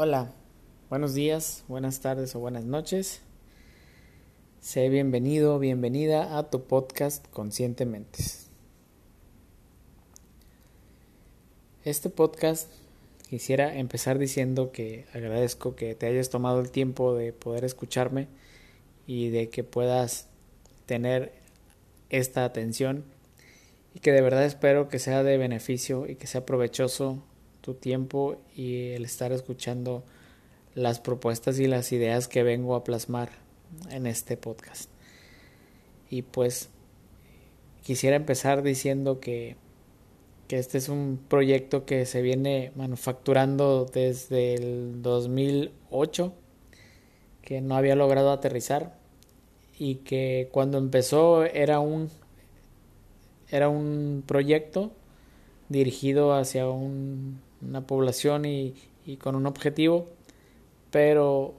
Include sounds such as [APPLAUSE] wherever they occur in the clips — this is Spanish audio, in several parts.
Hola, buenos días, buenas tardes o buenas noches. Sé bienvenido, bienvenida a tu podcast Conscientemente. Este podcast quisiera empezar diciendo que agradezco que te hayas tomado el tiempo de poder escucharme y de que puedas tener esta atención y que de verdad espero que sea de beneficio y que sea provechoso tu tiempo y el estar escuchando las propuestas y las ideas que vengo a plasmar en este podcast. Y pues quisiera empezar diciendo que, que este es un proyecto que se viene manufacturando desde el 2008, que no había logrado aterrizar y que cuando empezó era un era un proyecto dirigido hacia un una población y, con un objetivo, pero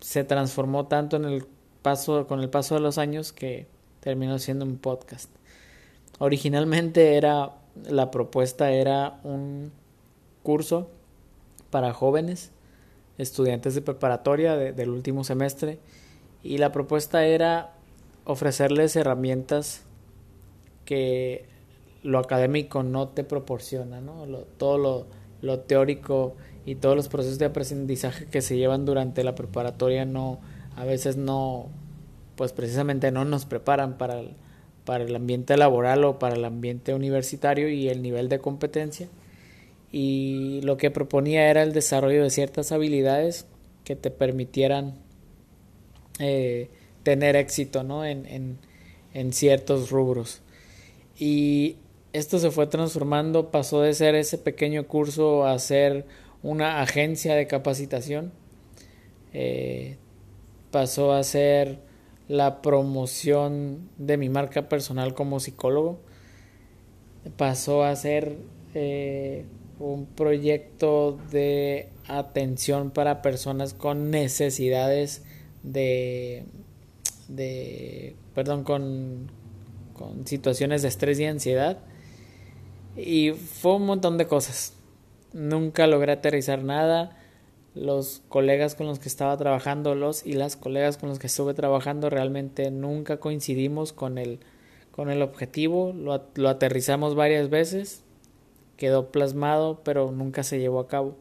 se transformó tanto en el paso, con el paso de los años que terminó siendo un podcast. Originalmente era, la propuesta era un curso para jóvenes, estudiantes de preparatoria del último semestre, y la propuesta era ofrecerles herramientas que lo académico no te proporciona, ¿no? todo lo, lo teórico y todos los procesos de aprendizaje que se llevan durante la preparatoria no a veces no pues precisamente no nos preparan para el, para el ambiente laboral o para el ambiente universitario y el nivel de competencia y lo que proponía era el desarrollo de ciertas habilidades que te permitieran eh, tener éxito ¿no? en, en, en ciertos rubros y esto se fue transformando, pasó de ser ese pequeño curso a ser una agencia de capacitación, eh, pasó a ser la promoción de mi marca personal como psicólogo, pasó a ser eh, un proyecto de atención para personas con necesidades de, de perdón, con, con situaciones de estrés y ansiedad y fue un montón de cosas. Nunca logré aterrizar nada. Los colegas con los que estaba trabajando, los y las colegas con los que estuve trabajando, realmente nunca coincidimos con el, con el objetivo. Lo, lo aterrizamos varias veces. Quedó plasmado, pero nunca se llevó a cabo.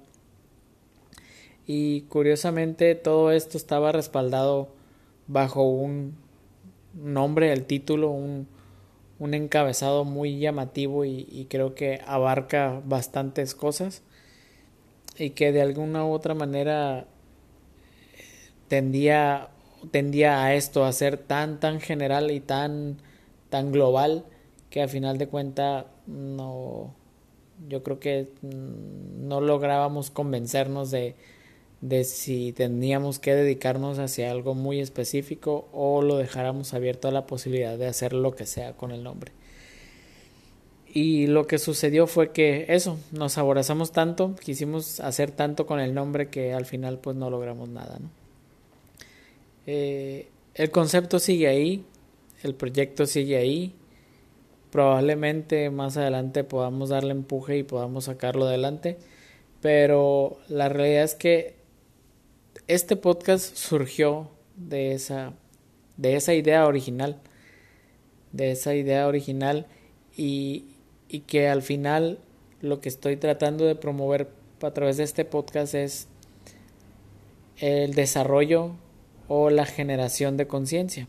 Y curiosamente todo esto estaba respaldado bajo un nombre, el título, un, un encabezado muy llamativo y, creo que abarca bastantes cosas y que de alguna u otra manera tendía, tendía a esto, a ser tan, tan general y tan, tan global que al final de cuenta no, yo creo que no lográbamos convencernos de, de si teníamos que dedicarnos hacia algo muy específico o lo dejáramos abierto a la posibilidad de hacer lo que sea con el nombre. Y lo que sucedió fue que eso, nos aborazamos tanto, quisimos hacer tanto con el nombre que al final pues no logramos nada. ¿no? Eh, el concepto sigue ahí, el proyecto sigue ahí, probablemente más adelante podamos darle empuje y podamos sacarlo adelante, pero la realidad es que este podcast surgió de esa, de esa idea original, de esa idea original y, y que al final lo que estoy tratando de promover a través de este podcast es el desarrollo o la generación de conciencia,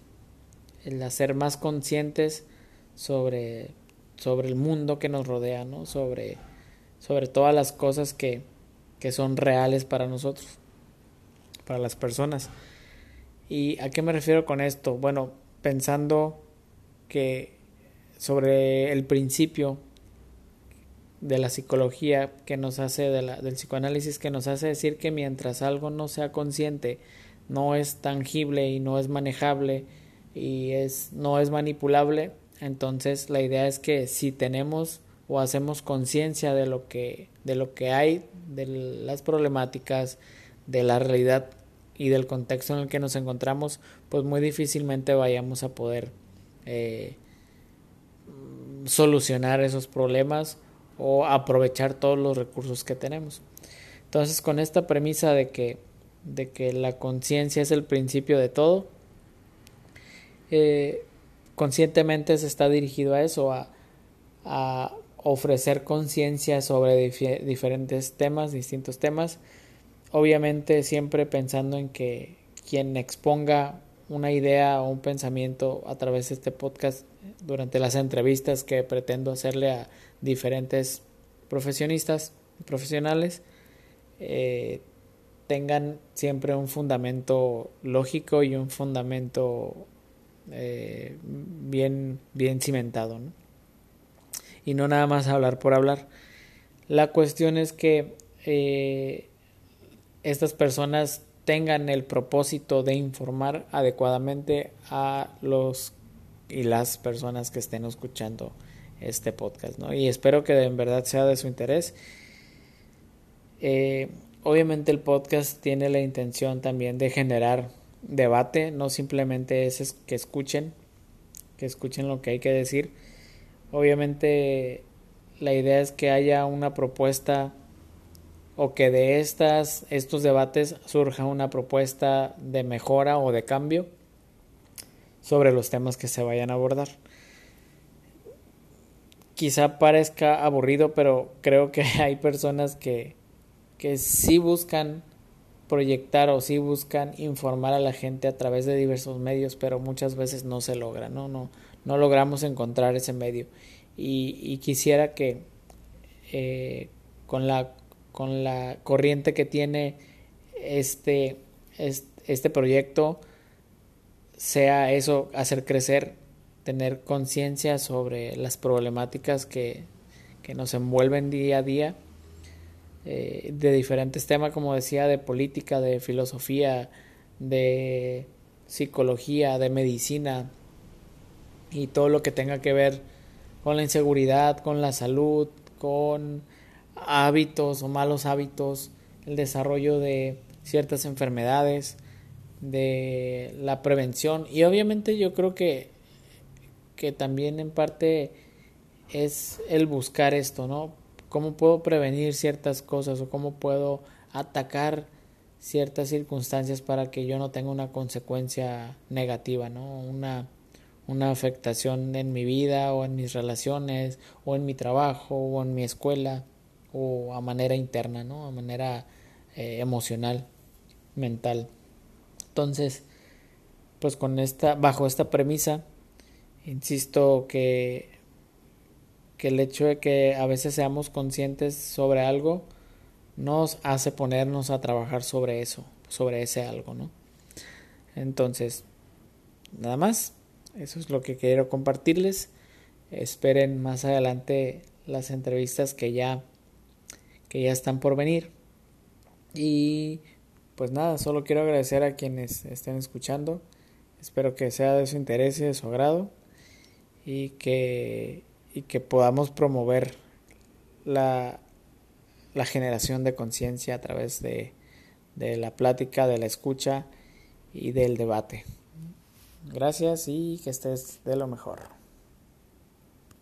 el hacer más conscientes sobre, sobre el mundo que nos rodea, ¿no? sobre, sobre todas las cosas que, que son reales para nosotros para las personas. ¿Y a qué me refiero con esto? Bueno, pensando que sobre el principio de la psicología que nos hace, de la, del psicoanálisis que nos hace decir que mientras algo no sea consciente, no es tangible y no es manejable y es, no es manipulable, entonces la idea es que si tenemos o hacemos conciencia de lo que de lo que hay de las problemáticas de la realidad y del contexto en el que nos encontramos, pues muy difícilmente vayamos a poder eh, solucionar esos problemas o aprovechar todos los recursos que tenemos. Entonces, con esta premisa de que, de que la conciencia es el principio de todo, eh, conscientemente se está dirigido a eso, a, a ofrecer conciencia sobre diferentes temas, distintos temas, obviamente siempre pensando en que quien exponga una idea o un pensamiento a través de este podcast durante las entrevistas que pretendo hacerle a diferentes profesionistas, profesionales, eh, tengan siempre un fundamento lógico y un fundamento eh, bien, bien cimentado. Y no nada más hablar por hablar. La cuestión es que eh, estas personas tengan el propósito de informar adecuadamente a los y las personas que estén escuchando este podcast, ¿no? Y espero que en verdad sea de su interés eh, obviamente el podcast tiene la intención también de generar debate, no simplemente es que escuchen, que escuchen lo que hay que decir. Obviamente la idea es que haya una propuesta o que de estas estos debates surja una propuesta de mejora o de cambio sobre los temas que se vayan a abordar. Quizá parezca aburrido, pero creo que [LAUGHS] hay personas que que sí buscan proyectar o sí buscan informar a la gente a través de diversos medios, pero muchas veces no se logra, no, no, no logramos encontrar ese medio. Y, quisiera que eh, con, la, con la corriente que tiene este, este, proyecto sea eso, hacer crecer, tener conciencia sobre las problemáticas que, que nos envuelven día a día eh, de diferentes temas, como decía, de política, de filosofía, de psicología, de medicina y todo lo que tenga que ver con la inseguridad, con la salud, con hábitos o malos hábitos, el desarrollo de ciertas enfermedades, de la prevención y obviamente yo creo que que también en parte es el buscar esto, ¿no? cómo puedo prevenir ciertas cosas o cómo puedo atacar ciertas circunstancias para que yo no tenga una consecuencia negativa, ¿no? Una, una afectación en mi vida o en mis relaciones o en mi trabajo o en mi escuela o a manera interna, ¿no? A manera eh, emocional, mental. Entonces, pues con esta, bajo esta premisa, insisto que que el hecho de que a veces seamos conscientes sobre algo nos hace ponernos a trabajar sobre eso, sobre ese algo, ¿no? Entonces, nada más, eso es lo que quiero compartirles. Esperen más adelante las entrevistas que ya que ya están por venir. Y pues nada, solo quiero agradecer a quienes estén escuchando. Espero que sea de su interés y de su agrado y que y que podamos promover la, la generación de conciencia a través de, de la plática, de la escucha y del debate. Gracias y que estés de lo mejor.